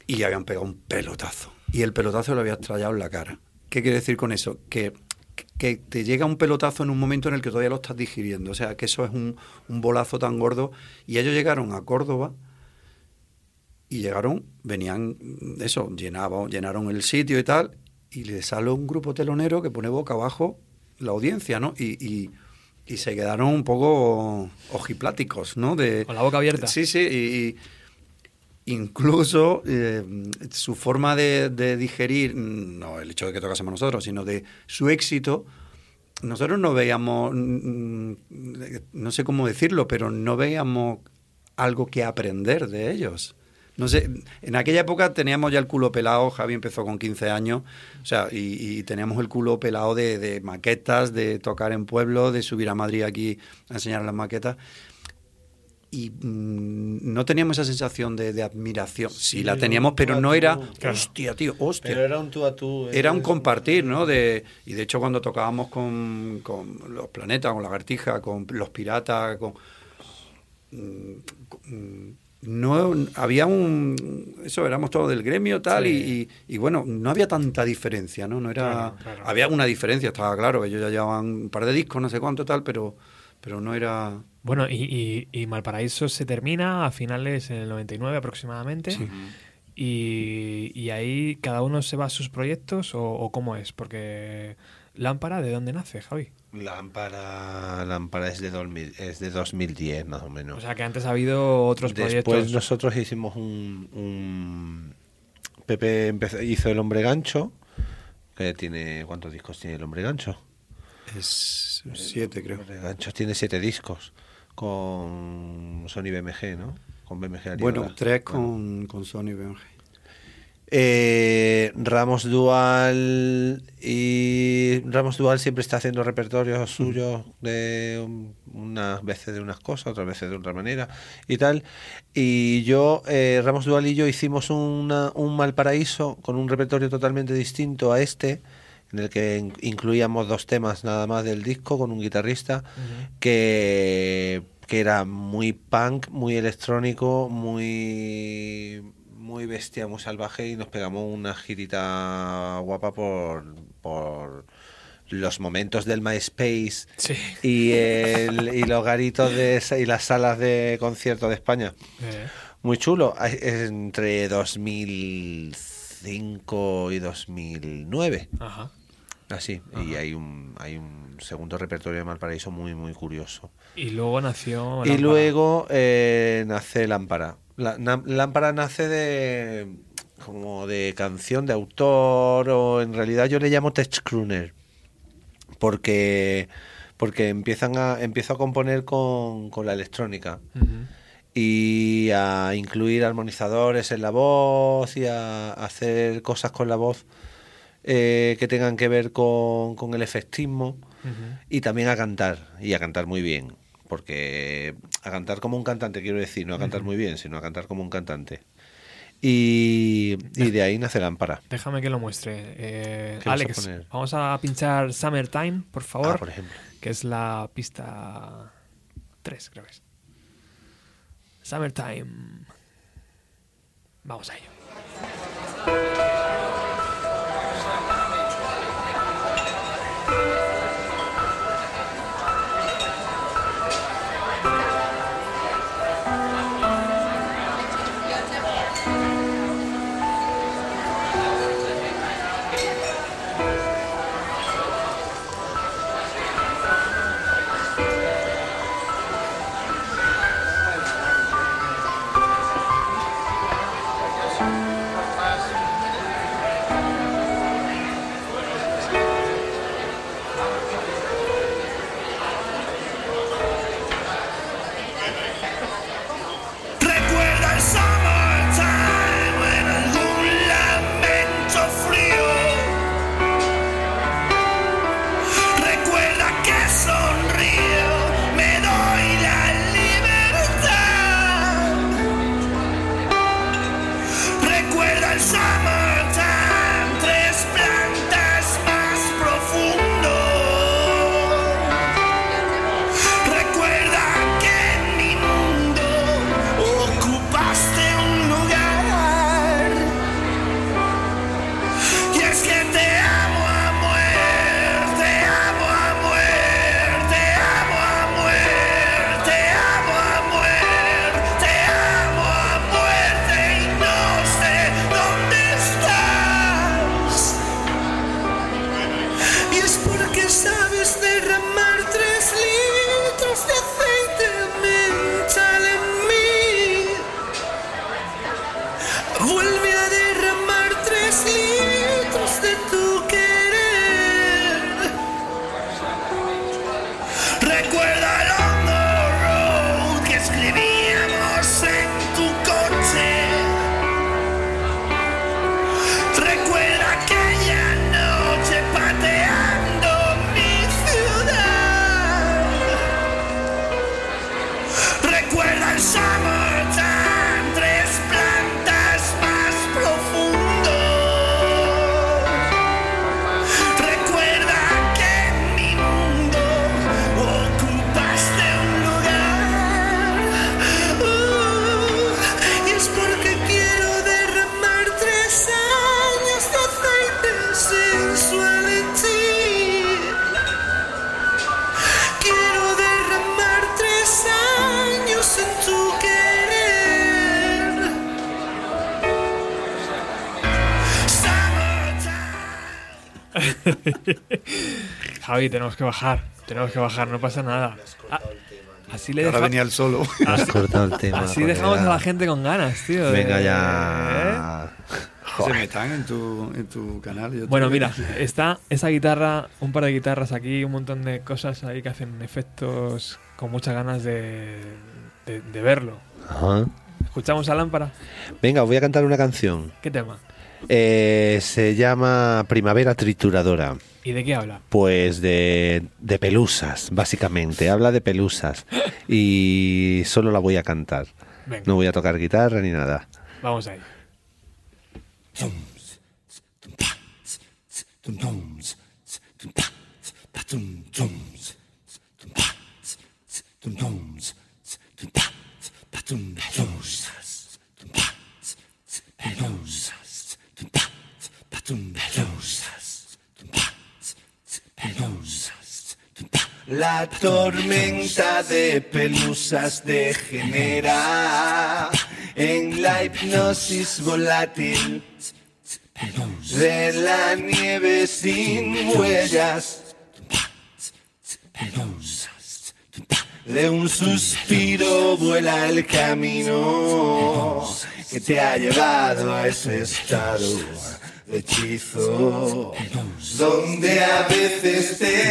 Y habían pegado un pelotazo. Y el pelotazo lo había estrellado en la cara. ¿Qué quiere decir con eso? Que, que te llega un pelotazo en un momento en el que todavía lo estás digiriendo. O sea, que eso es un, un bolazo tan gordo. Y ellos llegaron a Córdoba y llegaron, venían, eso, llenaban, llenaron el sitio y tal, y le sale un grupo telonero que pone boca abajo la audiencia, ¿no? Y, y, y se quedaron un poco ojipláticos, ¿no? De,
Con la boca abierta.
Sí, sí, y incluso eh, su forma de, digerir, no el hecho de que tocásemos nosotros, sino de su éxito, nosotros no veíamos, no sé cómo decirlo, pero no veíamos algo que aprender de ellos. No sé, en aquella época teníamos ya el culo pelado, Javi empezó con 15 años, o sea, y, y teníamos el culo pelado de, de maquetas, de tocar en pueblo, de subir a Madrid aquí a enseñar las maquetas. Y mm, no teníamos esa sensación de, de admiración. Sí, la teníamos, pero no
tú.
era,
Claro.
hostia, tío, hostia.
Pero era un tú a tú.
Era un
es-
compartir, ¿no? De, y de hecho cuando tocábamos con, con los planetas, con Lagartija, con los piratas, con... mm, mm, No, había un... Eso, éramos todos del gremio tal y, y- y, bueno, no había tanta diferencia, ¿no? no era
Claro, claro.
Había una diferencia, estaba claro, ellos ya llevaban un par de discos, no sé cuánto tal, pero, pero no era...
Bueno, y, y, y Malparaíso se termina a finales en el 99 aproximadamente. Y, y ahí cada uno se va a sus proyectos o, o cómo es, porque Lámpara, ¿de dónde nace, Javi?
Lámpara, Lámpara es de, 2000 es de 2010 más o menos.
O sea que antes ha habido otros
Después
proyectos.
nosotros hicimos un, un- Pepe empezó- hizo El Hombre Gancho, que tiene... ¿Cuántos discos tiene El Hombre Gancho?
Es siete, creo.
Hombre Gancho tiene siete discos con Sony BMG, ¿no? Con BMG Ariola.
Bueno, tres
Bueno.
con, con Sony BMG.
Eh, Ramos Dual y Ramos Dual siempre está haciendo repertorios suyos de un- unas veces de unas cosas, otras veces de otra manera y tal. Y yo, eh, Ramos Dual y yo hicimos una, un Malparaíso con un repertorio totalmente distinto a este, en el que in- incluíamos dos temas nada más del disco con un guitarrista que, que era muy punk, muy electrónico, muy muy bestia, muy salvaje y nos pegamos una girita guapa por, por los momentos del MySpace
Sí.
y, el- y los garitos de, y las salas de concierto de España.
Eh,
Muy chulo, entre 2005 y 2009.
ajá.
Así, y hay un, hay un segundo repertorio de Malparaíso muy, muy curioso.
Y luego nació.
Y luego eh, nace Lámpara. La- na- Lámpara nace de como de canción de autor o en realidad yo le llamo tech crooner porque porque empiezan a empiezo a componer con, con la electrónica y a incluir armonizadores en la voz y a hacer cosas con la voz eh, que tengan que ver con, con el efectismo y también a cantar y a cantar muy bien porque a cantar como un cantante quiero decir no a cantar muy bien sino a cantar como un cantante y, y de ahí nace Lámpara
Déjame que lo muestre. Eh,
¿Qué vas a
Alex, vamos a pinchar Summertime, por favor.
Ah, por ejemplo
que es la pista 3, creo que es. Summertime. Vamos a ello. Javi, tenemos que bajar. Tenemos que bajar, no pasa nada. Ah, así le
Ahora
deja-
venía el solo.
Has cortado el tema.
Así dejamos a la gente con ganas, tío. de-
Venga
¿eh?
ya.
Se metan en tu, en tu canal. yo
Bueno, mira, está esa guitarra, un par de guitarras aquí, un montón de cosas ahí que hacen efectos con muchas ganas de, de- de verlo.
Ajá.
¿Escuchamos a Lámpara?
Venga, os voy a cantar una canción.
¿Qué tema?
Eh, se llama Primavera Trituradora.
¿Y de qué habla?
Pues de, de pelusas, básicamente. Habla de pelusas. Y solo la voy a cantar.
Venga,
No voy a tocar guitarra ni nada.
vamos ahí.
La tormenta de pelusas degenera en la hipnosis volátil de la nieve sin huellas. De un suspiro vuela el camino que te ha llevado a ese estado de hechizo, donde a veces te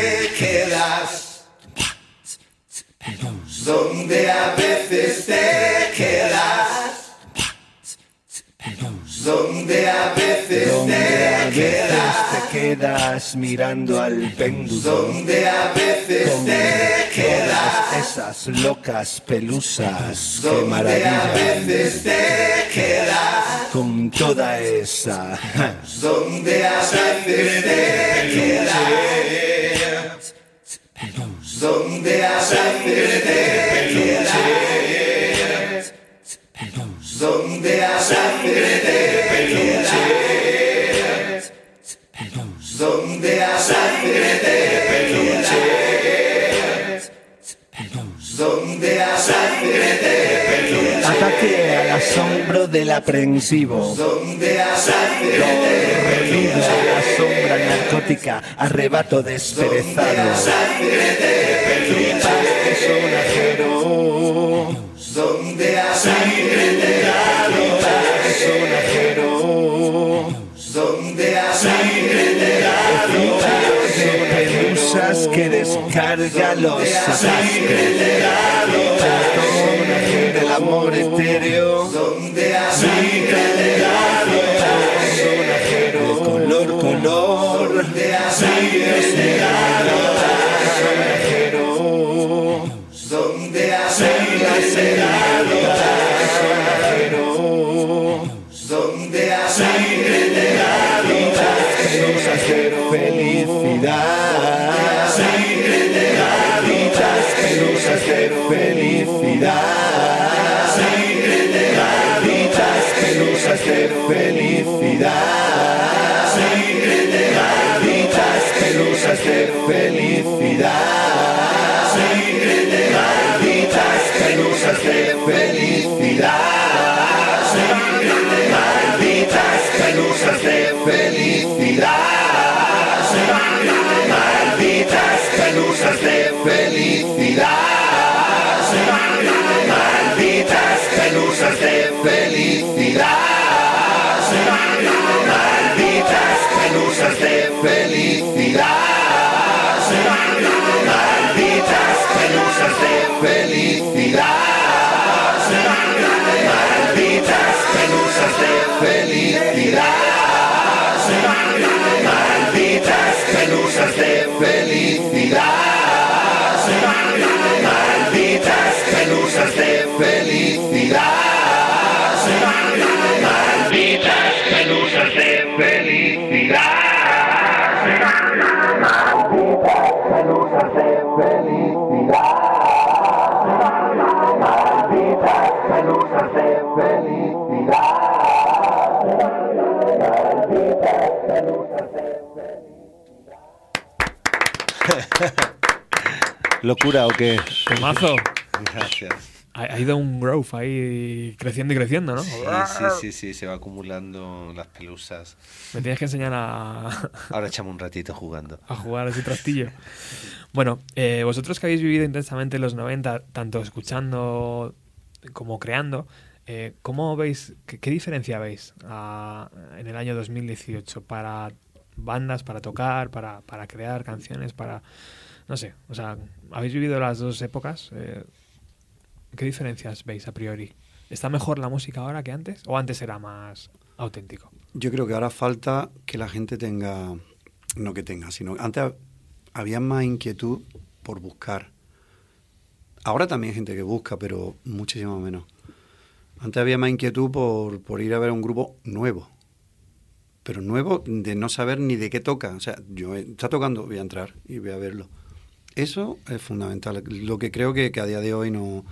donde a veces te quedas, donde a veces te quedas, te quedas. mirando al péndulo, donde a veces te quedas, esas locas pelusas, maravilla, a veces te quedas, con toda esa, donde a veces te quedas, donde a veces te quedas, donde a veces te quedas, donde a veces te quedas, donde la sangre te Ataque al asombro del aprensivo. Donde la sangre te la sombra narcótica, arrebato desperezado. Sangre te Donde que descarga los atasques, del amor etéreo,
¿Locura o qué?
Temazo.
Gracias.
Ha, ido un growth ahí creciendo y creciendo, ¿no?
Sí, sí, sí, sí, se va acumulando las pelusas.
Me tienes que enseñar a,
Ahora echamos un ratito jugando.
a jugar ese trastillo. Bueno, eh, vosotros que habéis vivido intensamente los 90, tanto escuchando como creando, eh, ¿cómo veis, qué, qué diferencia veis en el año 2018 para bandas, para tocar, para, para crear canciones, para... No sé, o sea, ¿habéis vivido las dos épocas? Eh, ¿Qué diferencias veis a priori? ¿Está mejor la música ahora que antes? ¿O antes era más auténtico?
Yo creo que ahora falta que la gente tenga, no que tenga, sino antes ha- había más inquietud por buscar. Ahora también hay gente que busca, pero muchísimo menos. Antes había más inquietud por, por ir a ver un grupo nuevo. Pero nuevo de no saber ni de qué toca. O sea, yo eh, está tocando, voy a entrar y voy a verlo. Eso es fundamental. Lo que creo que, que a día de hoy no,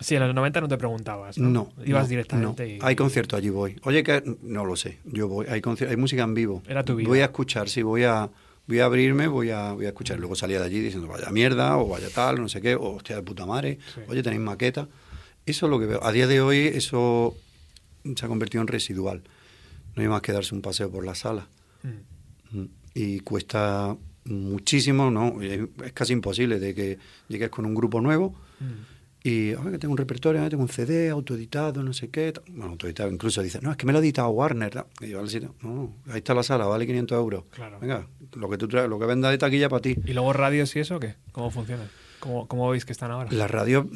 Sí, en los 90 no te preguntabas, ¿no?
no.
Ibas
no,
directamente
no.
y...
Hay conciertos, allí voy. Oye, que no lo sé. Yo voy. Hay, hay música en vivo.
Era tu vida.
Voy a escuchar, sí, voy a, voy a abrirme, voy a, voy a escuchar. Luego salía de allí diciendo, vaya mierda, o vaya tal, no sé qué, o hostia de puta madre.
Sí.
Oye, tenéis maqueta. Eso es lo que veo. A día de hoy, eso se ha convertido en residual. No hay más que darse un paseo por la sala.
Mm.
Mm. Y cuesta muchísimo, ¿no? Es casi imposible de que llegues con un grupo nuevo
Mm.
y, oye, que tengo un repertorio, tengo un CD autoeditado, no sé qué. Bueno, autoeditado, incluso dice, no, es que me lo ha editado Warner. Y yo al sitio, no, no, ahí está la sala, vale 500 euros.
Claro.
Venga, lo que tú traes, lo que venda de taquilla para ti.
¿Y luego radios y eso qué? ¿Cómo funciona? ¿Cómo, cómo veis que están ahora?
La radio, mm,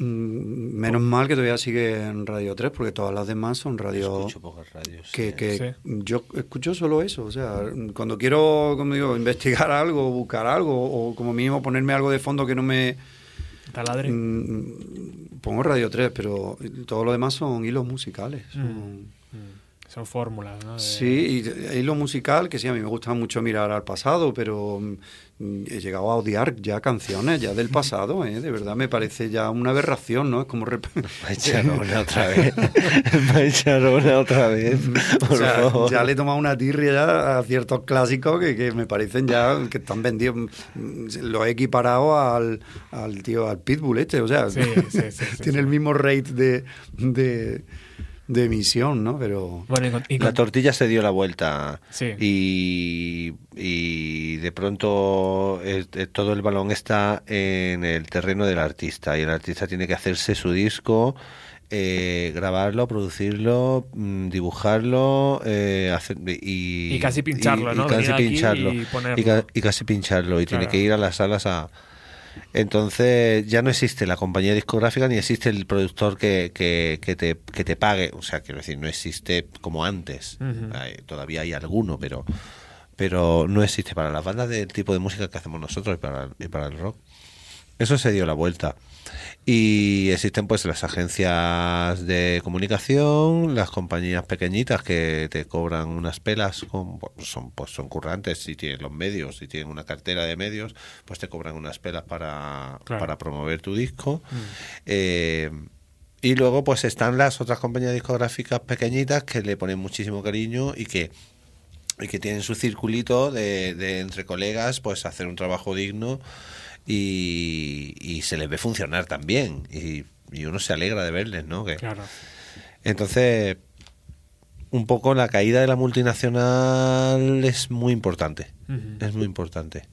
menos mal que todavía sigue en Radio 3, porque todas las demás son radio...
Escucho pocas radios.
que,
sí.
que
Sí.
yo escucho solo eso, o sea, cuando quiero, como digo, investigar algo, buscar algo, o como mínimo ponerme algo de fondo que no me...
Taladre.
mm, pongo Radio 3, pero todo lo demás son hilos musicales. son-
Mm. Son fórmulas, ¿no? De-
Sí, y hilo musical, que sí, a mí me gusta mucho mirar al pasado, pero mm, he llegado a odiar ya canciones ya del pasado, ¿eh? de verdad me parece ya una aberración, ¿no? Es como... rep-
Va a echar una otra vez. Va a echar una otra vez.
O
Por
sea,
favor.
ya le he tomado una tirria ya a ciertos clásicos que, que me parecen ya que están vendidos. Mm, Lo he equiparado al, al tío, al Pitbull este, o sea,
Sí, sí, sí, sí,
tiene
sí.
el mismo rate de, de, de emisión, ¿no? Pero
Bueno, y con- y
La tortilla se dio la vuelta
Sí.
y, y de pronto eh, eh, todo el balón está en el terreno del artista y el artista tiene que hacerse su disco, eh, grabarlo, producirlo, mm, dibujarlo eh, hacer- y,
Y casi pincharlo, ¿no?
casi
Venir aquí
pincharlo
y ponerlo.
y ca- y casi pincharlo y tiene que ir a las salas a entonces ya no existe la compañía discográfica ni existe el productor que, que, que te, que te pague. O sea, quiero decir, no existe como antes. Hay- todavía hay alguno, pero pero no existe para las bandas del tipo de música que hacemos nosotros y para, y para el rock. Eso se dio la vuelta. Y existen pues las agencias de comunicación, las compañías pequeñitas que te cobran unas pelas, con, son pues son currantes si tienen los medios, si tienen una cartera de medios, pues te cobran unas pelas para,
Claro.
para promover tu disco. Eh, y luego pues están las otras compañías discográficas pequeñitas que le ponen muchísimo cariño y que y que tienen su circulito de, de entre colegas, pues hacer un trabajo digno y, y se les ve funcionar también. Y, y uno se alegra de verles, ¿no? Que,
Claro.
Entonces, un poco la caída de la multinacional es muy importante. Es muy importante.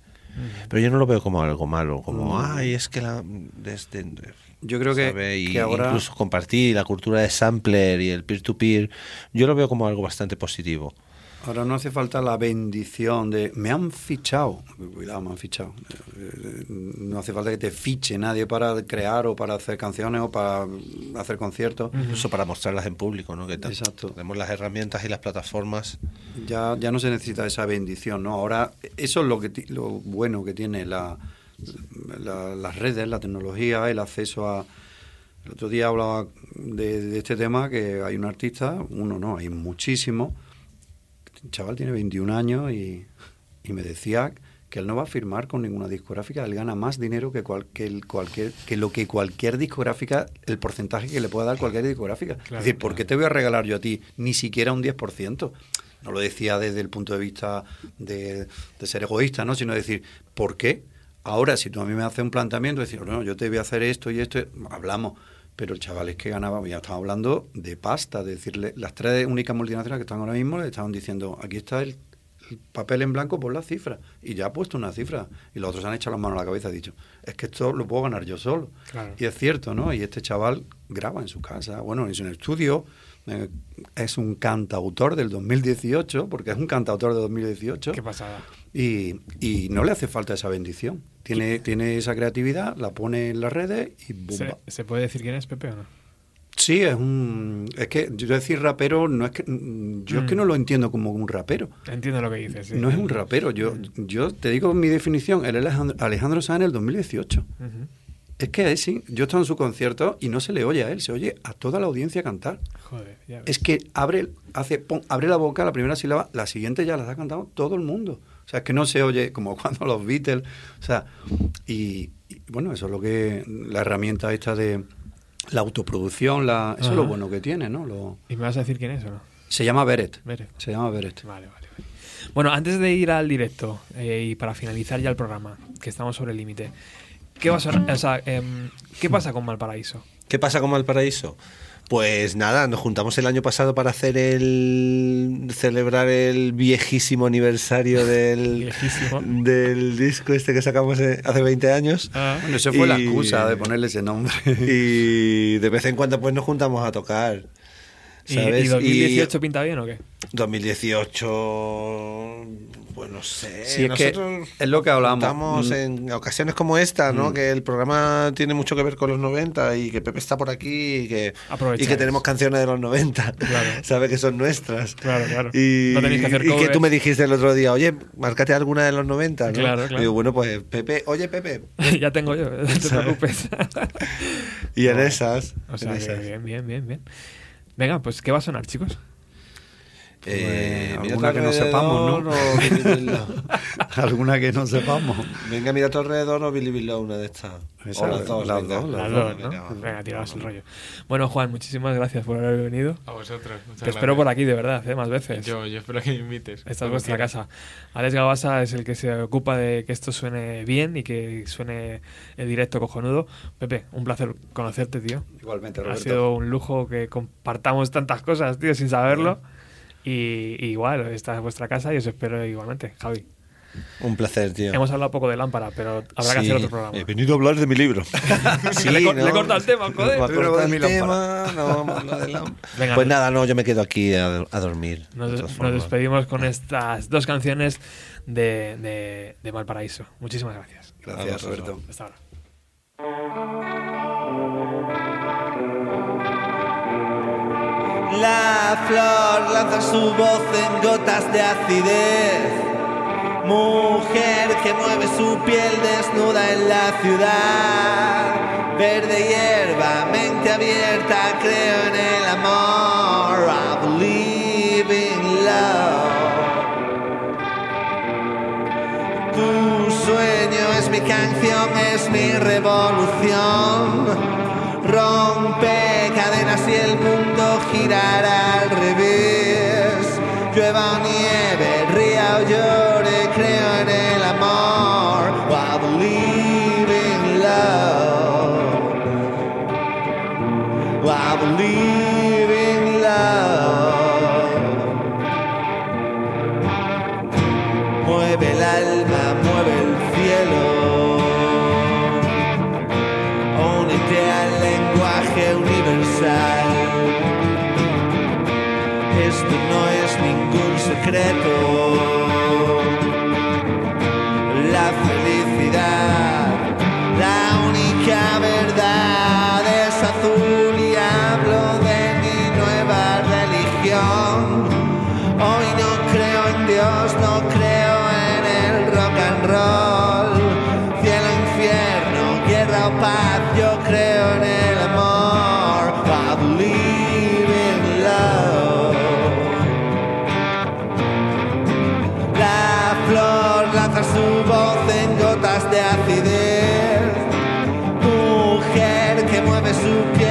Pero yo no lo veo como algo malo, como, ay, es que la... desde-
yo creo que,
¿sabe? Y
que ahora...
incluso compartir la cultura de sampler y el peer-to-peer, yo lo veo como algo bastante positivo.
Ahora no hace falta la bendición de me han fichado. Cuidado, me han fichado. Eh, No hace falta que te fiche nadie para crear o para hacer canciones o para hacer conciertos.
Incluso para mostrarlas en público, ¿no? Que
Exacto.
tenemos las herramientas y las plataformas.
Ya, ya no se necesita esa bendición, ¿no? Ahora, eso es lo, que, ti- lo bueno que tiene la, la- las redes, la tecnología, el acceso a... El otro día hablaba de, de este tema, que hay un artista, uno no, hay muchísimos. El chaval tiene 21 años y, y me decía que él no va a firmar con ninguna discográfica, él gana más dinero que, cual- que el cualquier, que lo que cualquier discográfica, el porcentaje que le pueda dar cualquier discográfica.
Claro,
es decir, ¿por
claro.
qué te voy a regalar yo a ti ni siquiera un 10%? No lo decía desde el punto de vista de, de ser egoísta, ¿no? sino decir, ¿por qué? Ahora, si tú a mí me haces un planteamiento, decir, no, yo te voy a hacer esto y esto, hablamos. Pero el chaval es que ganaba, ya estamos hablando de pasta, de decirle, las tres únicas multinacionales que están ahora mismo le estaban diciendo, aquí está el, el papel en blanco por la cifra. Y ya ha puesto una cifra. Y los otros se han echado las manos a la cabeza y dicho, es que esto lo puedo ganar yo solo.
Claro.
Y es cierto, ¿no? Y este chaval graba en su casa, bueno, en su estudio, eh, es un cantautor del 2018, porque es un cantautor de 2018.
Qué pasada.
Y, y no le hace falta esa bendición. Tiene, tiene esa creatividad, la pone en las redes y ¡bumba!
¿Se, se puede decir quién es Pepe o no?
Sí, es un... Es que yo decir rapero, no es que... mm, Yo es que
Mm.
no lo entiendo como un rapero.
Entiendo lo que dices. sí.
No es un rapero. Yo, yo te digo mi definición. Él es Alejandro, Alejandro Sanz en el 2018.
Ujú.
Es que sí, yo estoy en su concierto y no se le oye a él, se oye a toda la audiencia cantar.
Joder, ya ves.
Es que abre, hace, pon- abre la boca, la primera sílaba, la siguiente ya la está cantando todo el mundo. O sea, es que no se oye como cuando los Beatles. O sea, y, y, bueno, eso es lo que. La herramienta esta de la autoproducción, la, eso es lo bueno que tiene, ¿no? Lo,
¿Y me vas a decir quién es o no?
se llama Beret.
Beret.
Se llama Beret.
Vale, vale, vale. Bueno, antes de ir al directo eh, y para finalizar ya el programa, que estamos sobre el límite, ¿qué, va a sonar- o sea, em, ¿qué pasa con Malparaíso?
¿Qué pasa con Valparaíso? Pues nada, nos juntamos el año pasado para hacer el. celebrar el viejísimo aniversario del.
Viejísimo.
del disco este que sacamos hace 20 años.
Ah,
Bueno, eso fue la excusa de ponerle ese nombre.
Y de vez en cuando pues nos juntamos a tocar.
¿Y,
¿sabes?
y 2018 pinta bien o qué?
2018, pues no sé.
Sí, es que
nosotros
es lo que hablamos.
Estamos
Mm.
en ocasiones como esta, ¿no? Que el programa tiene mucho que ver con los 90 y que Pepe está por aquí y que, y que tenemos canciones de los 90,
Claro.
¿sabe? Que son nuestras.
Claro, claro.
Y,
No tenéis que hacer
y que
covers.
tú me dijiste el otro día, oye, márcate alguna de los 90, ¿no?
Claro, claro.
Y digo, bueno, pues Pepe, oye Pepe.
ya tengo yo, no te preocupes.
Y en
No.
esas.
o sea,
en
que
esas.
bien, bien, bien, bien. Venga, pues ¿qué va a sonar, chicos?
Eh,
alguna que no sepamos, ¿no?
o.
Alguna que no sepamos.
Venga, mira a tu alrededor o Billy Billow, una de estas.
Esa,
o las dos.
las
venga.
dos,
Las
Venga,
dos, ¿no?
venga.
Venga, tiraos el rollo. Bueno, Juan, muchísimas gracias por haber venido.
A vosotros. muchas
Te espero
gracias.
por aquí, de verdad, ¿eh? más veces.
Yo, yo espero que me invites.
Esta es vuestra
quieras.
casa. Alex Gabasa es el que se ocupa de que esto suene bien y que suene el directo cojonudo. Pepe, un placer conocerte, tío.
Igualmente,
Ha
Roberto.
sido un lujo que compartamos tantas cosas, tío, sin saberlo. Y, y igual, esta es vuestra casa y os espero igualmente, Javi.
Un placer, tío.
Hemos hablado poco de lámpara, pero habrá que
Sí,
hacer otro programa.
He venido a hablar de mi libro. Sí,
Le
¿no?
le he cortado el tema, joder.
Va a
Libro
cortar
de mi
el tema, no de lámpara.
Venga,
pues
nos-
nada, no, yo me quedo aquí a, a dormir.
Nos, despedimos con estas dos canciones de, de, de Valparaíso. Muchísimas gracias.
Gracias, Roberto.
Hasta ahora.
La flor lanza su voz en gotas de acidez. Mujer que mueve su piel desnuda en la ciudad. Verde hierba, mente abierta, creo en el amor. I believe in love. Tu sueño es mi canción, es mi revolución. Rompe cadenas y el girará al revés. Llueva o segreto su voz en gotas de acidez. Mujer que mueve su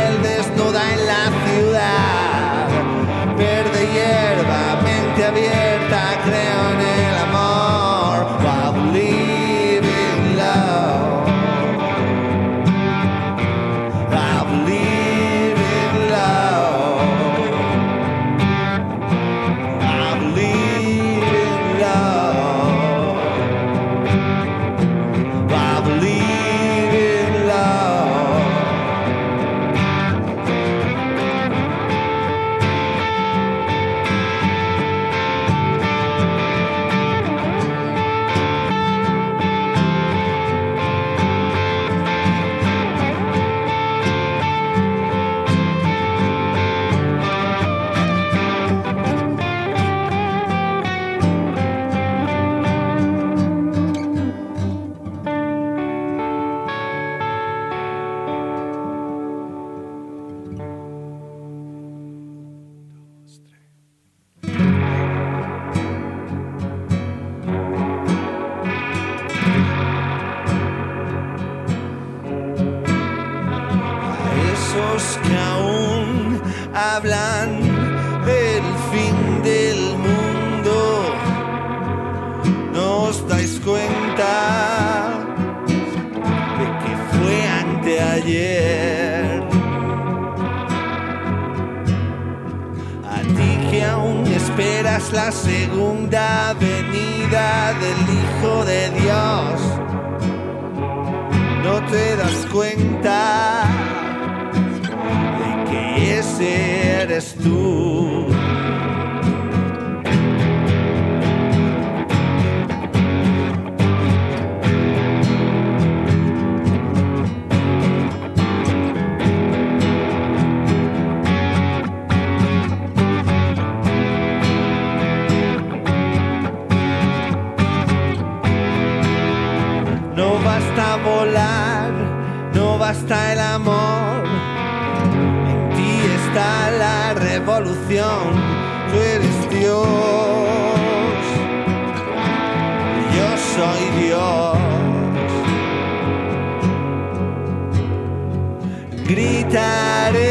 no basta el amor. En ti está la revolución, tú eres Dios. Yo soy Dios. Gritaré